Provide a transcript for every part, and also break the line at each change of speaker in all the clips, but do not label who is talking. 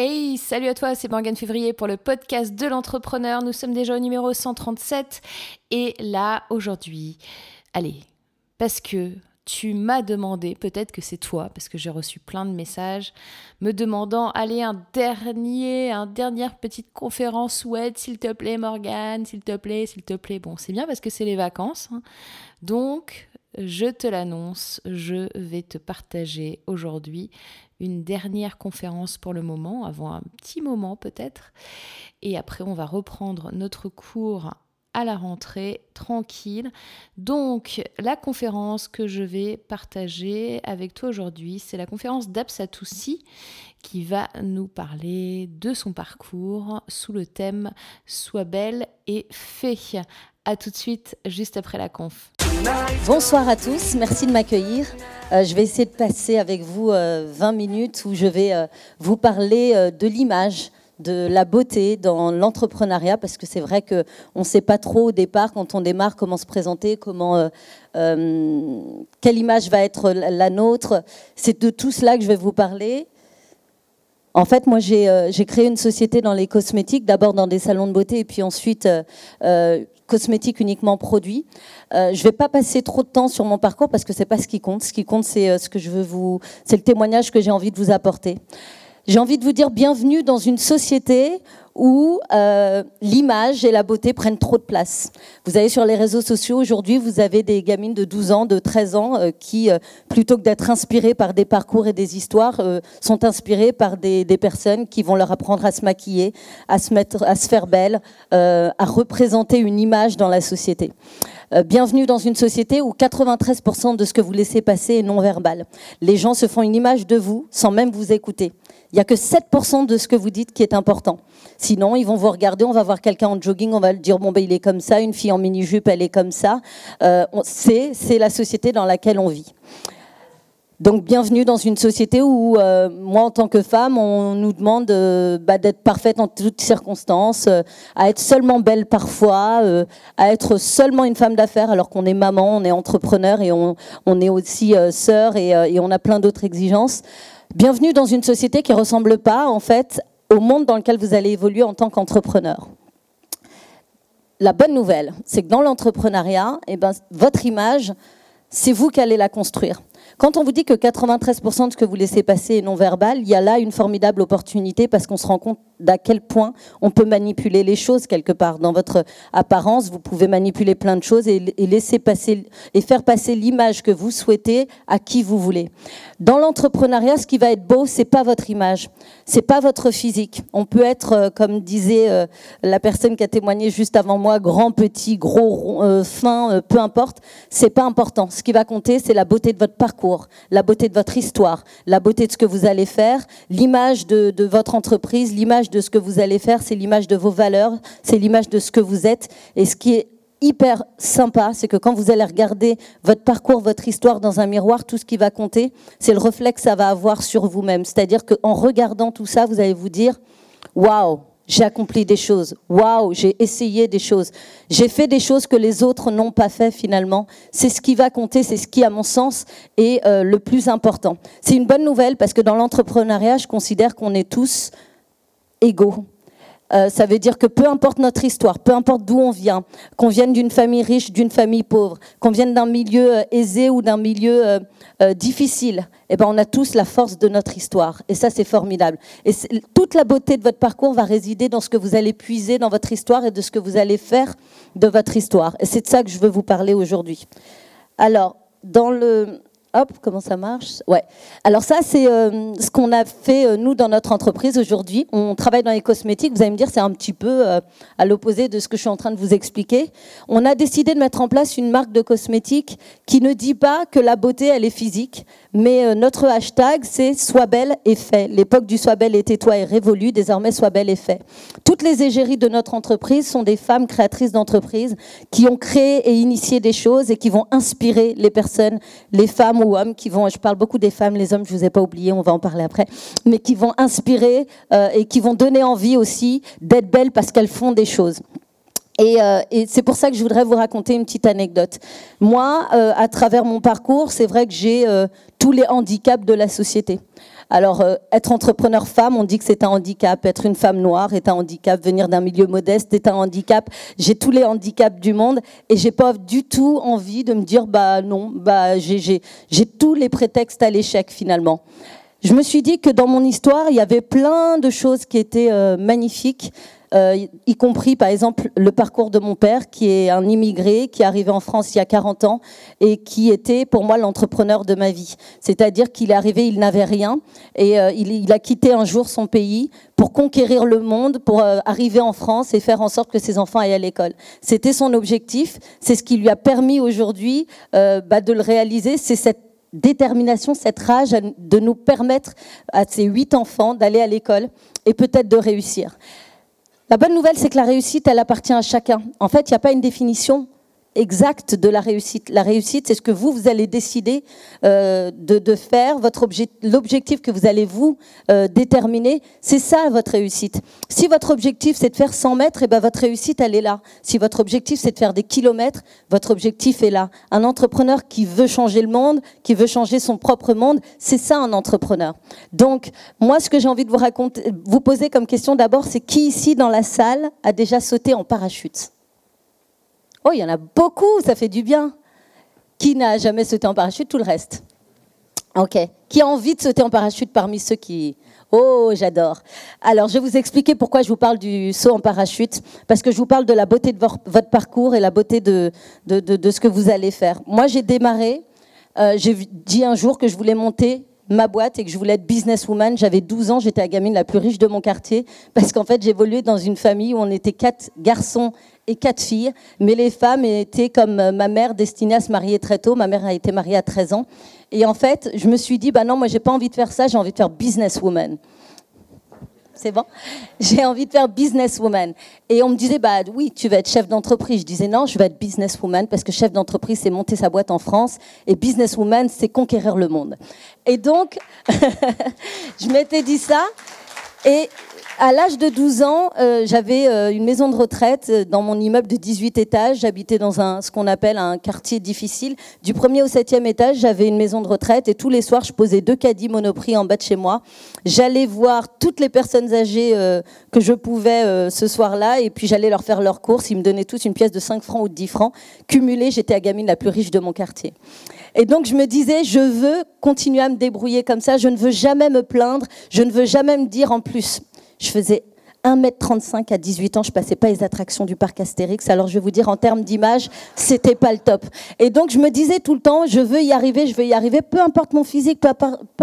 Hey, salut à toi, c'est Morgane Février pour le podcast de l'entrepreneur. Nous sommes déjà au numéro 137 et là, aujourd'hui, allez, parce que tu m'as demandé, peut-être que c'est toi, parce que j'ai reçu plein de messages, me demandant, allez, un dernier, un dernière petite conférence web, s'il te plaît, Morgane, s'il te plaît, s'il te plaît. Bon, c'est bien parce que c'est les vacances. Hein. Donc, je te l'annonce, je vais te partager aujourd'hui une dernière conférence pour le moment, avant un petit moment peut-être. Et après, on va reprendre notre cours à la rentrée tranquille. Donc la conférence que je vais partager avec toi aujourd'hui, c'est la conférence d'Absatoussi qui va nous parler de son parcours sous le thème Sois belle et fée. A tout de suite, juste après la conf.
Bonsoir à tous, merci de m'accueillir. Euh, je vais essayer de passer avec vous 20 euh, minutes où je vais euh, vous parler de l'image de la beauté dans l'entrepreneuriat parce que c'est vrai qu'on ne sait pas trop au départ quand on démarre comment se présenter, comment, euh, euh, quelle image va être la nôtre. C'est de tout cela que je vais vous parler. En fait, moi, j'ai euh, créé une société dans les cosmétiques, d'abord dans des salons de beauté et puis ensuite cosmétiques uniquement produits. je ne vais pas passer trop de temps sur mon parcours parce que c'est pas ce qui compte. Ce qui compte, c'est ce que je veux vous, c'est le témoignage que j'ai envie de vous apporter. J'ai envie de vous dire bienvenue dans une société où euh, l'image et la beauté prennent trop de place. Vous avez sur les réseaux sociaux aujourd'hui, vous avez des gamines de 12 ans, de 13 ans euh, qui, euh, plutôt que d'être inspirées par des parcours et des histoires, sont inspirées par des, des, personnes qui vont leur apprendre à se maquiller, à se mettre, à se faire belle, à représenter une image dans la société. Bienvenue dans une société où 93% de ce que vous laissez passer est non verbal. Les gens se font une image de vous sans même vous écouter. Il n'y a que 7% de ce que vous dites qui est important. Sinon, ils vont vous regarder, on va voir quelqu'un en jogging, on va le dire, bon, ben, il est comme ça, une fille en mini-jupe, elle est comme ça. Euh, c'est la société dans laquelle on vit. Donc bienvenue dans une société où euh, moi en tant que femme, on nous demande euh, bah, d'être parfaite en toutes circonstances, à être seulement belle parfois, à être seulement une femme d'affaires alors qu'on est maman, on est entrepreneur et on, on est aussi sœur et, et, on a plein d'autres exigences. Bienvenue dans une société qui ressemble pas, en fait, au monde dans lequel vous allez évoluer en tant qu'entrepreneur. La bonne nouvelle, c'est que dans l'entrepreneuriat, eh ben, votre image, c'est vous qui allez la construire. Quand on vous dit que 93% de ce que vous laissez passer est non verbal, il y a là une formidable opportunité parce qu'on se rend compte d'à quel point on peut manipuler les choses quelque part. Dans votre apparence, vous pouvez manipuler plein de choses et, laisser passer et faire passer l'image que vous souhaitez à qui vous voulez. Dans l'entrepreneuriat, ce qui va être beau, c'est pas votre image, c'est pas votre physique. On peut être, euh, comme disait euh, la personne qui a témoigné juste avant moi, grand, petit, gros, euh, fin, peu importe. C'est pas important. Ce qui va compter, c'est la beauté de votre parcours la beauté de votre histoire, la beauté de ce que vous allez faire, l'image de, votre entreprise, l'image de ce que vous allez faire, c'est l'image de vos valeurs, c'est l'image de ce que vous êtes. Et ce qui est hyper sympa, c'est que quand vous allez regarder votre parcours, votre histoire dans un miroir, tout ce qui va compter, c'est le reflet que ça va avoir sur vous-même. C'est-à-dire qu'en regardant tout ça, vous allez vous dire, waouh, j'ai accompli des choses. Waouh, j'ai essayé des choses. J'ai fait des choses que les autres n'ont pas fait finalement. C'est ce qui va compter, c'est ce qui, à mon sens, est euh, le plus important. C'est une bonne nouvelle parce que dans l'entrepreneuriat, je considère qu'on est tous égaux. Euh, ça veut dire que peu importe notre histoire, peu importe d'où on vient, qu'on vienne d'une famille riche, d'une famille pauvre, qu'on vienne d'un milieu euh, aisé ou d'un milieu euh, difficile, eh ben on a tous la force de notre histoire. Et ça, c'est formidable. Et toute la beauté de votre parcours va résider dans ce que vous allez puiser dans votre histoire et de ce que vous allez faire de votre histoire. Et c'est de ça que je veux vous parler aujourd'hui. Alors, dans le, Hop, comment ça marche? Ouais. Alors ça, c'est euh, ce qu'on a fait euh, nous dans notre entreprise aujourd'hui. On travaille dans les cosmétiques. Vous allez me dire, c'est un petit peu euh, à l'opposé de ce que je suis en train de vous expliquer. On a décidé de mettre en place une marque de cosmétiques qui ne dit pas que la beauté, elle est physique, mais notre hashtag, c'est Sois belle et fait. L'époque du Sois belle et tais-toi est révolue. Désormais, Sois belle et fait. Toutes les égéries de notre entreprise sont des femmes créatrices d'entreprises qui ont créé et initié des choses et qui vont inspirer les personnes, les femmes ou hommes qui vont, je parle beaucoup des femmes, les hommes, je vous ai pas oublié, on va en parler après, mais qui vont inspirer euh, et qui vont donner envie aussi d'être belles parce qu'elles font des choses. Et, euh, c'est pour ça que je voudrais vous raconter une petite anecdote. Moi, euh, à travers mon parcours, c'est vrai que j'ai tous les handicaps de la société. Alors, euh, être entrepreneur femme, on dit que c'est un handicap. Être une femme noire est un handicap. Venir d'un milieu modeste est un handicap. J'ai tous les handicaps du monde et j'ai pas du tout envie de me dire, bah non, bah j'ai tous les prétextes à l'échec finalement. Je me suis dit que dans mon histoire, il y avait plein de choses qui étaient euh, magnifiques. Euh, y compris par exemple le parcours de mon père, qui est un immigré, qui est arrivé en France il y a 40 ans et qui était pour moi l'entrepreneur de ma vie. C'est-à-dire qu'il est arrivé, il n'avait rien et euh, il, a quitté un jour son pays pour conquérir le monde, pour euh, arriver en France et faire en sorte que ses enfants aillent à l'école. C'était son objectif, c'est ce qui lui a permis aujourd'hui bah, de le réaliser, c'est cette détermination, cette rage de nous permettre à ces huit enfants d'aller à l'école et peut-être de réussir. La bonne nouvelle, c'est que la réussite, elle appartient à chacun. En fait, il n'y a pas une définition exacte de la réussite. La réussite, c'est ce que vous, vous allez décider euh, de, faire, votre l'objectif que vous allez vous euh, déterminer, c'est ça votre réussite. Si votre objectif, c'est de faire 100 mètres, et eh ben votre réussite, elle est là. Si votre objectif, c'est de faire des kilomètres, votre objectif est là. Un entrepreneur qui veut changer le monde, qui veut changer son propre monde, c'est ça un entrepreneur. Donc, moi, ce que j'ai envie de vous raconter, vous poser comme question d'abord, c'est qui ici dans la salle a déjà sauté en parachute? Oh, il y en a beaucoup, ça fait du bien. Qui n'a jamais sauté en parachute? Tout le reste. Ok. Qui a envie de sauter en parachute parmi ceux qui... Oh, j'adore. Alors, je vais vous expliquer pourquoi je vous parle du saut en parachute. Parce que je vous parle de la beauté de votre parcours et la beauté de, de, ce que vous allez faire. Moi, j'ai démarré, euh, j'ai dit un jour que je voulais monter ma boîte et que je voulais être businesswoman. J'avais 12 ans, j'étais la gamine la plus riche de mon quartier parce qu'en fait, j'évoluais dans une famille où on était quatre garçons et quatre filles, mais les femmes étaient comme euh, ma mère destinée à se marier très tôt. Ma mère a été mariée à 13 ans. Et en fait, je me suis dit, bah non, moi, j'ai pas envie de faire ça, j'ai envie de faire businesswoman. C'est bon J'ai envie de faire businesswoman. Et on me disait, bah oui, tu vas être chef d'entreprise. Je disais, non, je vais être businesswoman parce que chef d'entreprise, c'est monter sa boîte en France. Et businesswoman, c'est conquérir le monde. Et donc, je m'étais dit ça. Et à l'âge de 12 ans, euh, j'avais euh, une maison de retraite euh, dans mon immeuble de 18 étages. J'habitais dans un, ce qu'on appelle un quartier difficile. Du premier au septième étage, j'avais une maison de retraite et tous les soirs, je posais deux caddies monoprix en bas de chez moi. J'allais voir toutes les personnes âgées que je pouvais ce soir-là et puis j'allais leur faire leurs courses. Ils me donnaient tous une pièce de 5 francs ou de 10 francs. Cumulée, j'étais la gamine la plus riche de mon quartier. Et donc je me disais, je veux continuer à me débrouiller comme ça, je ne veux jamais me plaindre, je ne veux jamais me dire en plus. Je faisais 1m35 à 18 ans, je passais pas les attractions du parc Astérix. Alors je vais vous dire, en termes d'image, c'était pas le top. Et donc je me disais tout le temps, je veux y arriver, je veux y arriver, peu importe mon physique, peu,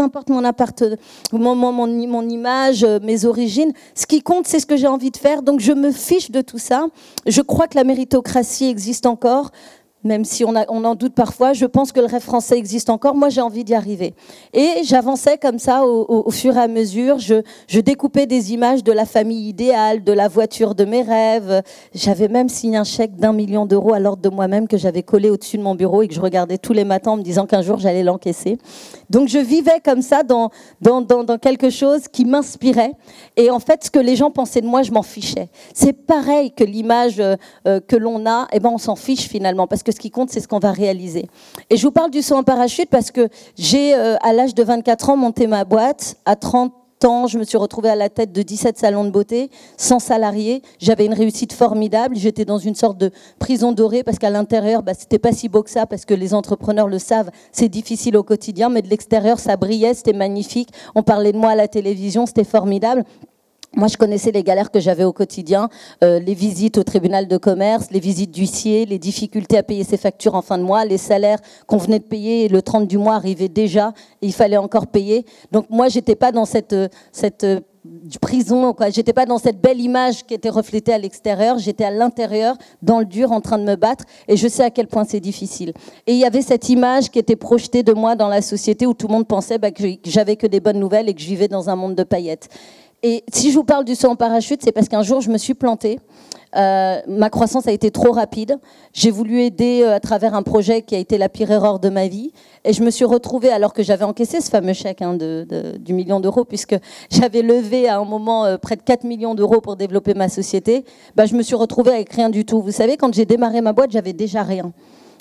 importe mon, appart, mon, mon, mon, image, euh, mes origines. Ce qui compte, c'est ce que j'ai envie de faire. Donc je me fiche de tout ça. Je crois que la méritocratie existe encore même si on, en doute parfois, je pense que le rêve français existe encore. Moi, j'ai envie d'y arriver. Et j'avançais comme ça au, fur et à mesure. Je, découpais des images de la famille idéale, de la voiture de mes rêves. J'avais même signé un chèque d'un million d'euros à l'ordre de moi-même que j'avais collé au-dessus de mon bureau et que je regardais tous les matins en me disant qu'un jour j'allais l'encaisser. Donc je vivais comme ça dans, quelque chose qui m'inspirait. Et en fait, ce que les gens pensaient de moi, je m'en fichais. C'est pareil que l'image euh, euh, que l'on a, eh ben, on s'en fiche finalement, parce que ce qui compte, c'est ce qu'on va réaliser. Et je vous parle du saut en parachute parce que j'ai, euh, à l'âge de 24 ans, monté ma boîte. À 30 ans, je me suis retrouvée à la tête de 17 salons de beauté, sans salariés. J'avais une réussite formidable. J'étais dans une sorte de prison dorée parce qu'à l'intérieur, bah, c'était pas si beau que ça parce que les entrepreneurs le savent, c'est difficile au quotidien, mais de l'extérieur, ça brillait, c'était magnifique. On parlait de moi à la télévision, c'était formidable. Moi, je connaissais les galères que j'avais au quotidien, euh, les visites au tribunal de commerce, les visites d'huissier, les difficultés à payer ses factures en fin de mois, les salaires qu'on venait de payer le 30 du mois arrivaient déjà et il fallait encore payer. Donc moi, j'étais pas dans cette, euh, cette euh, prison, quoi. J'étais pas dans cette belle image qui était reflétée à l'extérieur. J'étais à l'intérieur, dans le dur, en train de me battre. Et je sais à quel point c'est difficile. Et il y avait cette image qui était projetée de moi dans la société où tout le monde pensait bah, que j'avais que des bonnes nouvelles et que je vivais dans un monde de paillettes. Et si je vous parle du saut en parachute, c'est parce qu'un jour, je me suis plantée. Euh, ma croissance a été trop rapide. J'ai voulu aider euh, à travers un projet qui a été la pire erreur de ma vie. Et je me suis retrouvée, alors que j'avais encaissé ce fameux chèque hein, de, du million d'euros, puisque j'avais levé à un moment euh, près de 4 millions d'euros pour développer ma société, bah, je me suis retrouvée avec rien du tout. Vous savez, quand j'ai démarré ma boîte, j'avais déjà rien.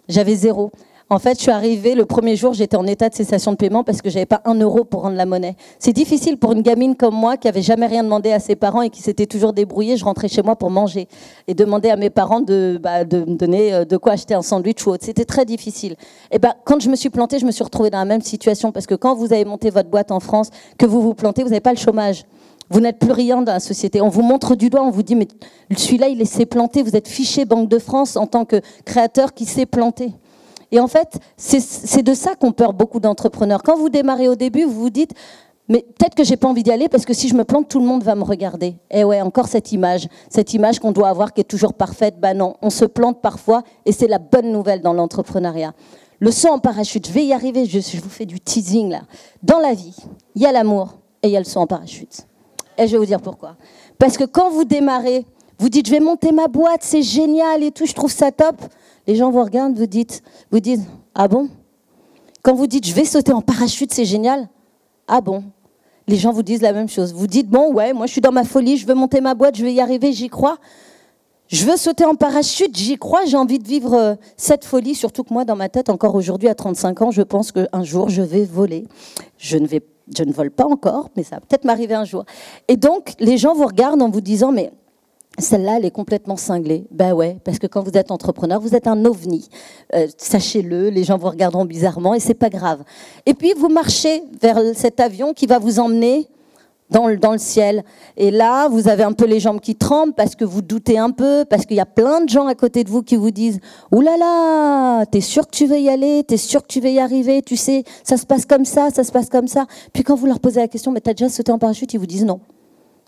J'avais zéro. En fait, je suis arrivée le premier jour, j'étais en état de cessation de paiement parce que j'avais pas un euro pour rendre la monnaie. C'est difficile pour une gamine comme moi qui avait jamais rien demandé à ses parents et qui s'était toujours débrouillée. Je rentrais chez moi pour manger et demander à mes parents de, bah, me donner euh, de quoi acheter un sandwich ou autre. C'était très difficile. Et ben, quand je me suis plantée, je me suis retrouvée dans la même situation parce que quand vous avez monté votre boîte en France, que vous vous plantez, vous n'avez pas le chômage. Vous n'êtes plus rien dans la société. On vous montre du doigt, on vous dit, mais celui-là, il s'est planté. Vous êtes fiché Banque de France en tant que créateur qui s'est planté. Et en fait, c'est de ça qu'ont peur beaucoup d'entrepreneurs. Quand vous démarrez au début, vous vous dites, mais peut-être que j'ai pas envie d'y aller parce que si je me plante, tout le monde va me regarder. Et eh ouais, encore cette image, cette image qu'on doit avoir qui est toujours parfaite. Ben non, on se plante parfois et c'est la bonne nouvelle dans l'entrepreneuriat. Le saut en parachute, je vais y arriver, je, vous fais du teasing là. Dans la vie, il y a l'amour et il y a le saut en parachute. Et je vais vous dire pourquoi. Parce que quand vous démarrez, vous dites je vais monter ma boîte, c'est génial et tout, je trouve ça top. Les gens vous regardent, vous dites, vous dites, ah bon? Quand vous dites, je vais sauter en parachute, c'est génial, ah bon? Les gens vous disent la même chose. Vous dites, bon, ouais, moi je suis dans ma folie, je veux monter ma boîte, je vais y arriver, j'y crois. Je veux sauter en parachute, j'y crois, j'ai envie de vivre euh, cette folie, surtout que moi, dans ma tête, encore aujourd'hui, à 35 ans, je pense qu'un jour, je vais voler. Je ne, vais, je ne vole pas encore, mais ça va peut-être m'arriver un jour. Et donc, les gens vous regardent en vous disant, mais celle-là, elle est complètement cinglée. Ben ouais, parce que quand vous êtes entrepreneur, vous êtes un ovni. Euh, sachez-le, les gens vous regarderont bizarrement et c'est pas grave. Et puis vous marchez vers cet avion qui va vous emmener dans le, dans le ciel. Et là, vous avez un peu les jambes qui tremblent parce que vous doutez un peu, parce qu'il y a plein de gens à côté de vous qui vous disent Ouh là là, t'es sûr que tu veux y aller, t'es sûr que tu veux y arriver, tu sais, ça se passe comme ça, ça se passe comme ça. Puis quand vous leur posez la question, mais t'as déjà sauté en parachute, ils vous disent non.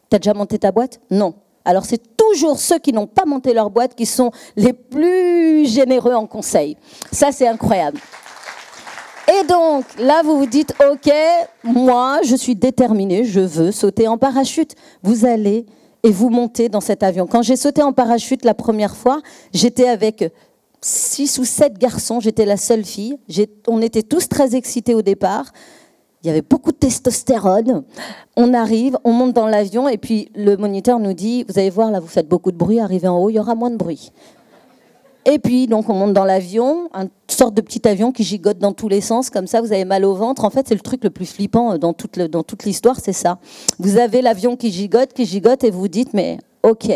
T'as déjà monté ta boîte? Non. Alors c'est toujours ceux qui n'ont pas monté leur boîte qui sont les plus généreux en conseil. Ça, c'est incroyable. Et donc, là, vous vous dites, OK, moi, je suis déterminée, je veux sauter en parachute. Vous allez et vous montez dans cet avion. Quand j'ai sauté en parachute la première fois, j'étais avec six ou sept garçons, j'étais la seule fille. On était tous très excités au départ il y avait beaucoup de testostérone. On arrive, on monte dans l'avion et puis le moniteur nous dit, vous allez voir, là vous faites beaucoup de bruit, arrivez en haut, il y aura moins de bruit. Et puis, donc, on monte dans l'avion, une sorte de petit avion qui gigote dans tous les sens, comme ça, vous avez mal au ventre. En fait, c'est le truc le plus flippant euh, dans toute, l'histoire, c'est ça. Vous avez l'avion qui gigote, qui gigote, et vous vous dites, mais ok,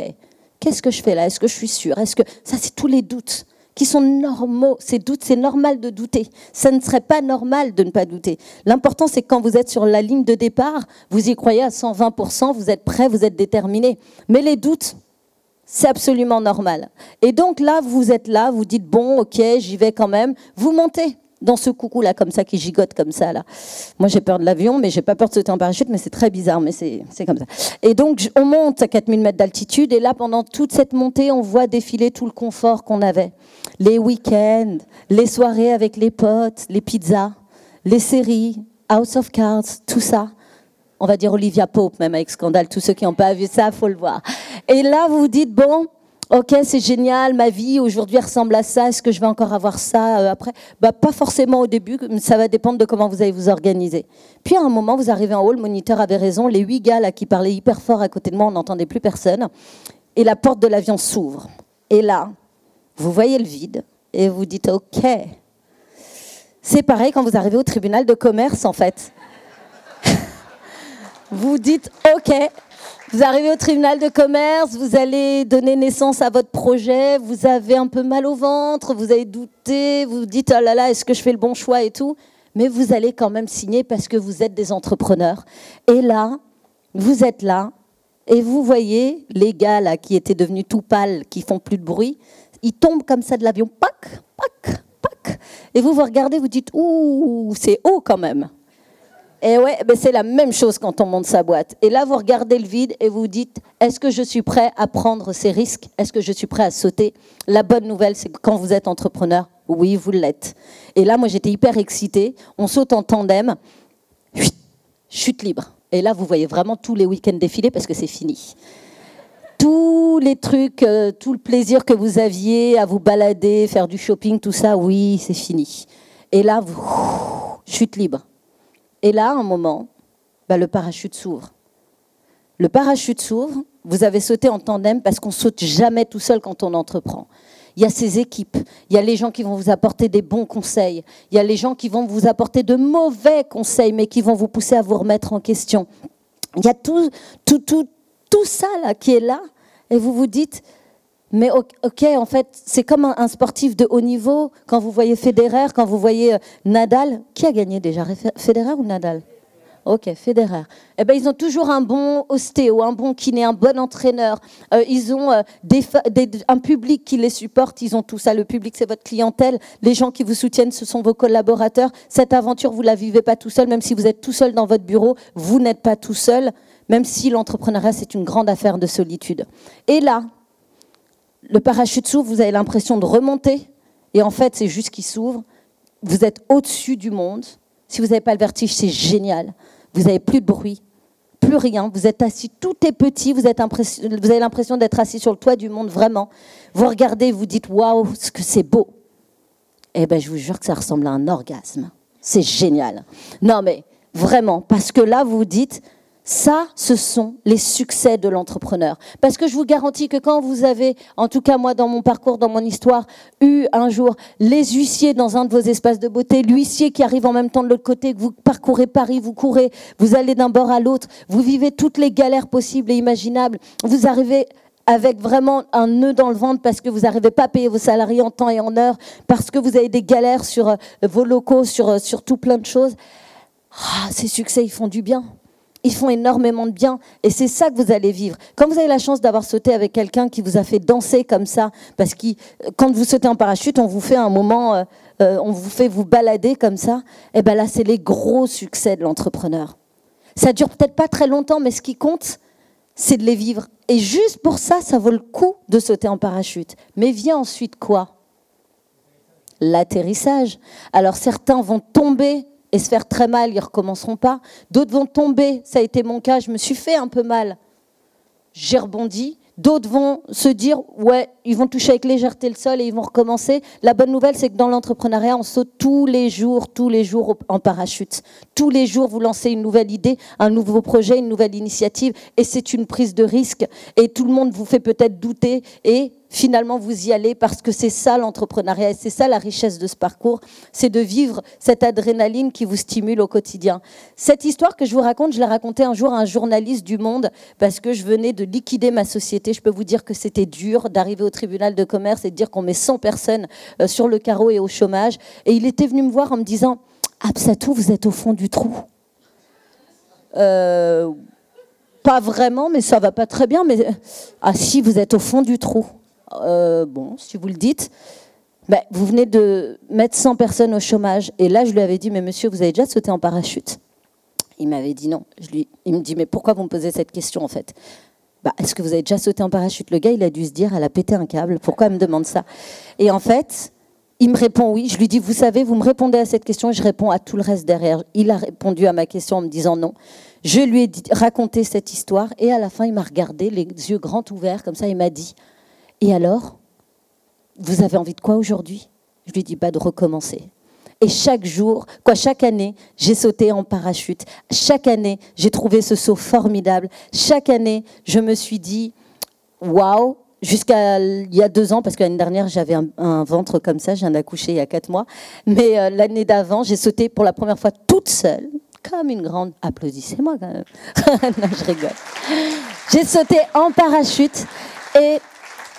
qu'est-ce que je fais là? Est-ce que je suis sûre? Est-ce que ça, c'est tous les doutes qui sont normaux. Ces doutes, c'est normal de douter. Ça ne serait pas normal de ne pas douter. L'important, c'est quand vous êtes sur la ligne de départ, vous y croyez à 120%, vous êtes prêt, vous êtes déterminé. Mais les doutes, c'est absolument normal. Et donc là, vous êtes là, vous dites, bon, ok, j'y vais quand même. Vous montez dans ce coucou là comme ça qui gigote comme ça là. Moi j'ai peur de l'avion mais j'ai pas peur de sauter en parachute mais c'est très bizarre mais c'est comme ça. Et donc on monte à 4000 mètres d'altitude et là pendant toute cette montée on voit défiler tout le confort qu'on avait. Les week-ends, les soirées avec les potes, les pizzas, les séries, House of Cards, tout ça. On va dire Olivia Pope même avec Scandale, tous ceux qui n'ont pas vu ça, faut le voir. Et là vous vous dites bon, ok, c'est génial, ma vie aujourd'hui ressemble à ça, est-ce que je vais encore avoir ça euh, après? Bah, Pas forcément au début, ça va dépendre de comment vous allez vous organiser. Puis à un moment, vous arrivez en haut, le moniteur avait raison, les huit gars là, qui parlaient hyper fort à côté de moi, on n'entendait plus personne, et la porte de l'avion s'ouvre. Et là, vous voyez le vide, et vous dites, ok. C'est pareil quand vous arrivez au tribunal de commerce, en fait. vous dites, ok, vous arrivez au tribunal de commerce, vous allez donner naissance à votre projet, vous avez un peu mal au ventre, vous avez douté, vous vous dites oh là là, est-ce que je fais le bon choix et tout, mais vous allez quand même signer parce que vous êtes des entrepreneurs. Et là, vous êtes là et vous voyez les gars là qui étaient devenus tout pâles, qui font plus de bruit, ils tombent comme ça de l'avion, pac, pac, pac, et vous vous regardez, vous dites ouh, c'est haut quand même. Et ouais, ben c'est la même chose quand on monte sa boîte. Et là, vous regardez le vide et vous dites, est-ce que je suis prêt à prendre ces risques? Est-ce que je suis prêt à sauter? La bonne nouvelle, c'est que quand vous êtes entrepreneur, oui, vous l'êtes. Et là, moi, j'étais hyper excitée. On saute en tandem, chute libre. Et là, vous voyez vraiment tous les week-ends défiler parce que c'est fini. Tous les trucs, euh, tout le plaisir que vous aviez à vous balader, faire du shopping, tout ça, oui, c'est fini. Et là, vous, chute libre. Et là, un moment, bah, le parachute s'ouvre. Le parachute s'ouvre, vous avez sauté en tandem parce qu'on saute jamais tout seul quand on entreprend. il y a ses équipes, il y a les gens qui vont vous apporter des bons conseils, il y a les gens qui vont vous apporter de mauvais conseils, mais qui vont vous pousser à vous remettre en question. Il y a tout, ça qui est là, et vous vous dites, mais ok, en fait, c'est comme un, sportif de haut niveau. Quand vous voyez Federer, quand vous voyez euh, Nadal, qui a gagné déjà Federer ou Nadal? Ok, Federer. Eh ben, ils ont toujours un bon ostéo, un bon kiné, un bon entraîneur. Euh, ils ont euh, un public qui les supporte. Ils ont tout ça. Le public, c'est votre clientèle. Les gens qui vous soutiennent, ce sont vos collaborateurs. Cette aventure, vous la vivez pas tout seul. Même si vous êtes tout seul dans votre bureau, vous n'êtes pas tout seul. Même si l'entrepreneuriat, c'est une grande affaire de solitude. Et là, le parachute s'ouvre, vous avez l'impression de remonter. Et en fait, c'est juste qu'il s'ouvre. Vous êtes au-dessus du monde. Si vous n'avez pas le vertige, c'est génial. Vous n'avez plus de bruit, plus rien. Vous êtes assis, tout est petit. Vous, avez l'impression d'être assis sur le toit du monde, vraiment. Vous regardez, vous dites waouh, ce que c'est beau. Eh bien, je vous jure que ça ressemble à un orgasme. C'est génial. Non, mais vraiment, parce que là, vous vous dites ça, ce sont les succès de l'entrepreneur. Parce que je vous garantis que quand vous avez, en tout cas moi dans mon parcours, dans mon histoire, eu un jour les huissiers dans un de vos espaces de beauté, l'huissier qui arrive en même temps de l'autre côté, que vous parcourez Paris, vous courez, vous allez d'un bord à l'autre, vous vivez toutes les galères possibles et imaginables, vous arrivez avec vraiment un nœud dans le ventre parce que vous n'arrivez pas à payer vos salariés en temps et en heure, parce que vous avez des galères sur euh, vos locaux, sur, euh, sur tout plein de choses. Ah, ces succès, ils font du bien ils font énormément de bien. Et c'est ça que vous allez vivre. Quand vous avez la chance d'avoir sauté avec quelqu'un qui vous a fait danser comme ça, parce que quand vous sautez en parachute, on vous fait un moment, euh, euh, on vous fait vous balader comme ça, et eh bien là, c'est les gros succès de l'entrepreneur. Ça dure peut-être pas très longtemps, mais ce qui compte, c'est de les vivre. Et juste pour ça, ça vaut le coup de sauter en parachute. Mais vient ensuite quoi? L'atterrissage. Alors certains vont tomber et se faire très mal, ils recommenceront pas. D'autres vont tomber, ça a été mon cas, je me suis fait un peu mal. J'ai rebondi. D'autres vont se dire, ouais, ils vont toucher avec légèreté le sol et ils vont recommencer. La bonne nouvelle, c'est que dans l'entrepreneuriat, on saute tous les jours, tous les jours en parachute. Tous les jours, vous lancez une nouvelle idée, un nouveau projet, une nouvelle initiative et c'est une prise de risque. Et tout le monde vous fait peut-être douter et finalement vous y allez parce que c'est ça l'entrepreneuriat et c'est ça la richesse de ce parcours, c'est de vivre cette adrénaline qui vous stimule au quotidien. Cette histoire que je vous raconte, je l'ai racontée un jour à un journaliste du Monde parce que je venais de liquider ma société. Je peux vous dire que c'était dur d'arriver au tribunal de commerce et de dire qu'on met 100 personnes euh, sur le carreau et au chômage. Et il était venu me voir en me disant Absatou, vous êtes au fond du trou. Euh, pas vraiment, mais ça va pas très bien. Mais ah si, vous êtes au fond du trou. Euh, bon, si vous le dites, ben, vous venez de mettre 100 personnes au chômage. Et là, je lui avais dit, mais monsieur, vous avez déjà sauté en parachute Il m'avait dit non. Il me dit, mais pourquoi vous me posez cette question en fait? Bah, Est-ce que vous avez déjà sauté en parachute? Le gars, il a dû se dire, elle a pété un câble, pourquoi elle me demande ça? Et en fait, il me répond oui. Je lui dis, vous savez, vous me répondez à cette question et je réponds à tout le reste derrière. Il a répondu à ma question en me disant non. Je lui ai raconté cette histoire et à la fin, il m'a regardé, les yeux grands ouverts, comme ça, il m'a dit, et alors Vous avez envie de quoi aujourd'hui? Je lui dis pas de recommencer. Et chaque jour, quoi, chaque année, j'ai sauté en parachute. Chaque année, j'ai trouvé ce saut formidable. Chaque année, je me suis dit, waouh, jusqu'à il y a deux ans, parce que l'année dernière, j'avais un, ventre comme ça, je viens d'accoucher il y a quatre mois. Mais euh, l'année d'avant, j'ai sauté pour la première fois toute seule, comme une grande. Applaudissez-moi quand même. non, je rigole. J'ai sauté en parachute et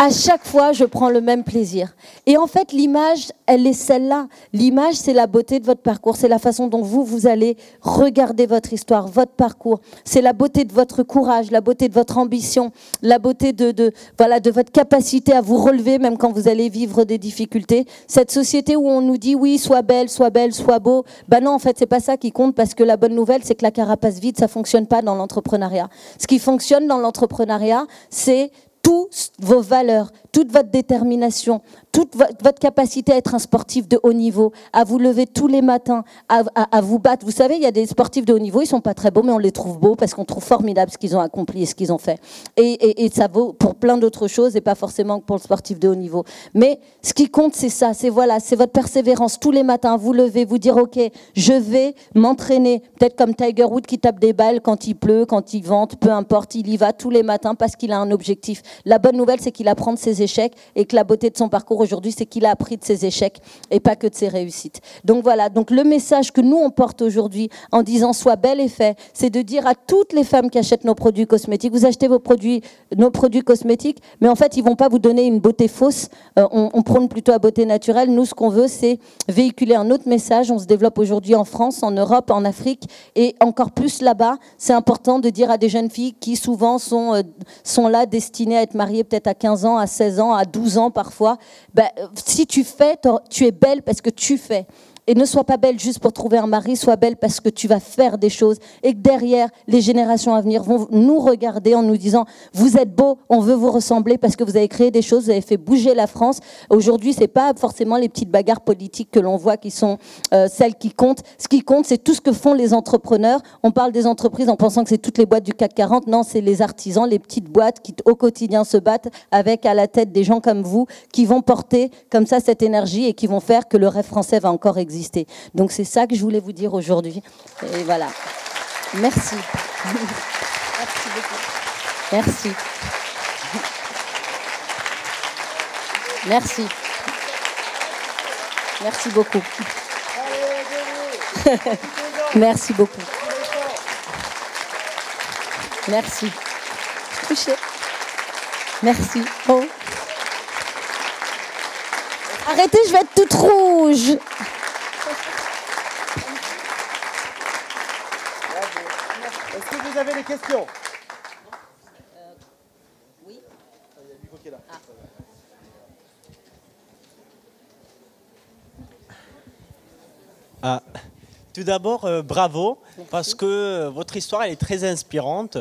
à chaque fois, je prends le même plaisir. Et en fait, l'image, elle est celle-là. L'image, c'est la beauté de votre parcours, c'est la façon dont vous, vous allez regarder votre histoire, votre parcours. C'est la beauté de votre courage, la beauté de votre ambition, la beauté de, voilà, de votre capacité à vous relever, même quand vous allez vivre des difficultés. Cette société où on nous dit, oui, sois belle, sois belle, sois beau. Ben non, en fait, c'est pas ça qui compte parce que la bonne nouvelle, c'est que la carapace vide, ça fonctionne pas dans l'entrepreneuriat. Ce qui fonctionne dans l'entrepreneuriat, c'est toutes vos valeurs, toute votre détermination, toute votre capacité à être un sportif de haut niveau, à vous lever tous les matins, à, vous battre. Vous savez, il y a des sportifs de haut niveau, ils sont pas très beaux, mais on les trouve beaux parce qu'on trouve formidable ce qu'ils ont accompli et ce qu'ils ont fait. Et, ça vaut pour plein d'autres choses et pas forcément pour le sportif de haut niveau. Mais ce qui compte, c'est ça, c'est voilà, c'est votre persévérance tous les matins, vous lever, vous dire, ok, je vais m'entraîner, peut-être comme Tiger Woods qui tape des balles quand il pleut, quand il vente, peu importe, il y va tous les matins parce qu'il a un objectif. La bonne nouvelle, c'est qu'il apprend de ses échecs et que la beauté de son parcours aujourd'hui, c'est qu'il a appris de ses échecs et pas que de ses réussites. Donc voilà, donc le message que nous on porte aujourd'hui en disant sois belle et fait, c'est de dire à toutes les femmes qui achètent nos produits cosmétiques, vous achetez vos produits, nos produits cosmétiques, mais en fait ils vont pas vous donner une beauté fausse. Euh, on, on, prône plutôt la beauté naturelle. Nous, ce qu'on veut, c'est véhiculer un autre message. On se développe aujourd'hui en France, en Europe, en Afrique et encore plus là-bas. C'est important de dire à des jeunes filles qui souvent sont, euh, sont là destinées à être mariées peut-être à 15 ans, à 16 ans, à 12 ans parfois. Ben, si tu fais, tu es belle parce que tu fais. Et ne sois pas belle juste pour trouver un mari, sois belle parce que tu vas faire des choses et que derrière, les générations à venir vont nous regarder en nous disant Vous êtes beau, on veut vous ressembler parce que vous avez créé des choses, vous avez fait bouger la France. Aujourd'hui, ce n'est pas forcément les petites bagarres politiques que l'on voit qui sont euh, celles qui comptent. Ce qui compte, c'est tout ce que font les entrepreneurs. On parle des entreprises en pensant que c'est toutes les boîtes du CAC 40. Non, c'est les artisans, les petites boîtes qui au quotidien se battent avec à la tête des gens comme vous qui vont porter comme ça cette énergie et qui vont faire que le rêve français va encore exister. Donc c'est ça que je voulais vous dire aujourd'hui. Et voilà. Merci. Merci beaucoup. Merci. Merci. Merci beaucoup. Merci beaucoup. Merci. Couchez. Merci. Oh. Arrêtez, je vais être toute rouge.
Vous avez des questions?
Euh, Oui.
Ah. Ah. Tout d'abord, euh, bravo, parce que votre histoire elle est très inspirante.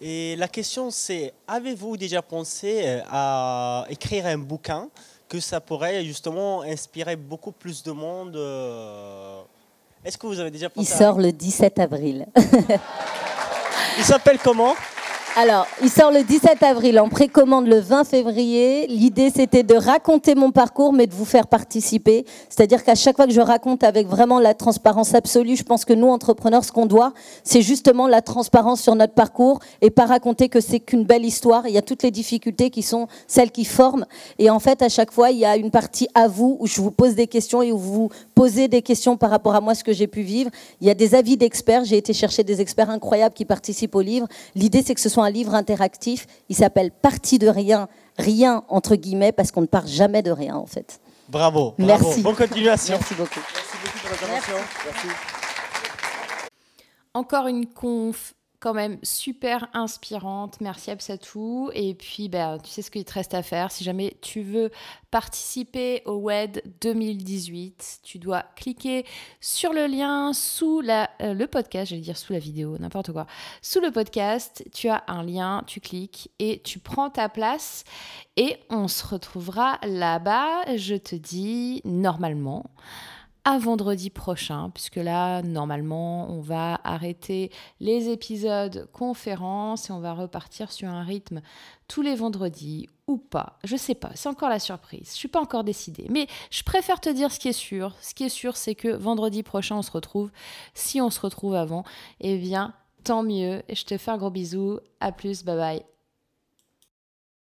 Et la question c'est, avez-vous déjà pensé euh, à écrire un bouquin? Que ça pourrait justement inspirer beaucoup plus de monde Est-ce que vous avez déjà pensé
Il sort le 17 avril.
Il s'appelle comment?
Alors, il sort le 17 avril, en précommande le 20 février. L'idée, c'était de raconter mon parcours, mais de vous faire participer. C'est-à-dire qu'à chaque fois que je raconte avec vraiment la transparence absolue, je pense que nous, entrepreneurs, ce qu'on doit, c'est justement la transparence sur notre parcours et pas raconter que c'est qu'une belle histoire. Il y a toutes les difficultés qui sont celles qui forment. Et en fait, à chaque fois, il y a une partie à vous où je vous pose des questions et où vous posez des questions par rapport à moi, ce que j'ai pu vivre. Il y a des avis d'experts. J'ai été chercher des experts incroyables qui participent au livre. L'idée, c'est que ce soit un livre interactif. Il s'appelle Partie de rien, rien entre guillemets, parce qu'on ne part jamais de rien en fait.
Bravo.
Merci.
Bonne continuation.
Merci beaucoup.
Merci beaucoup pour l'intervention.
Encore une conf quand même super inspirante. Merci Absatou. Et puis, ben, tu sais ce qu'il te reste à faire. Si jamais tu veux participer au WED 2018, tu dois cliquer sur le lien sous la, euh, le podcast, j'allais dire sous la vidéo, n'importe quoi. Sous le podcast, tu as un lien, tu cliques et tu prends ta place. Et on se retrouvera là-bas, je te dis, normalement à vendredi prochain, puisque là, normalement, on va arrêter les épisodes conférences et on va repartir sur un rythme tous les vendredis ou pas. Je sais pas, c'est encore la surprise. Je suis pas encore décidée, mais je préfère te dire ce qui est sûr. Ce qui est sûr, c'est que vendredi prochain, on se retrouve. Si on se retrouve avant, eh bien, tant mieux. Et je te fais un gros bisou. À plus, bye bye.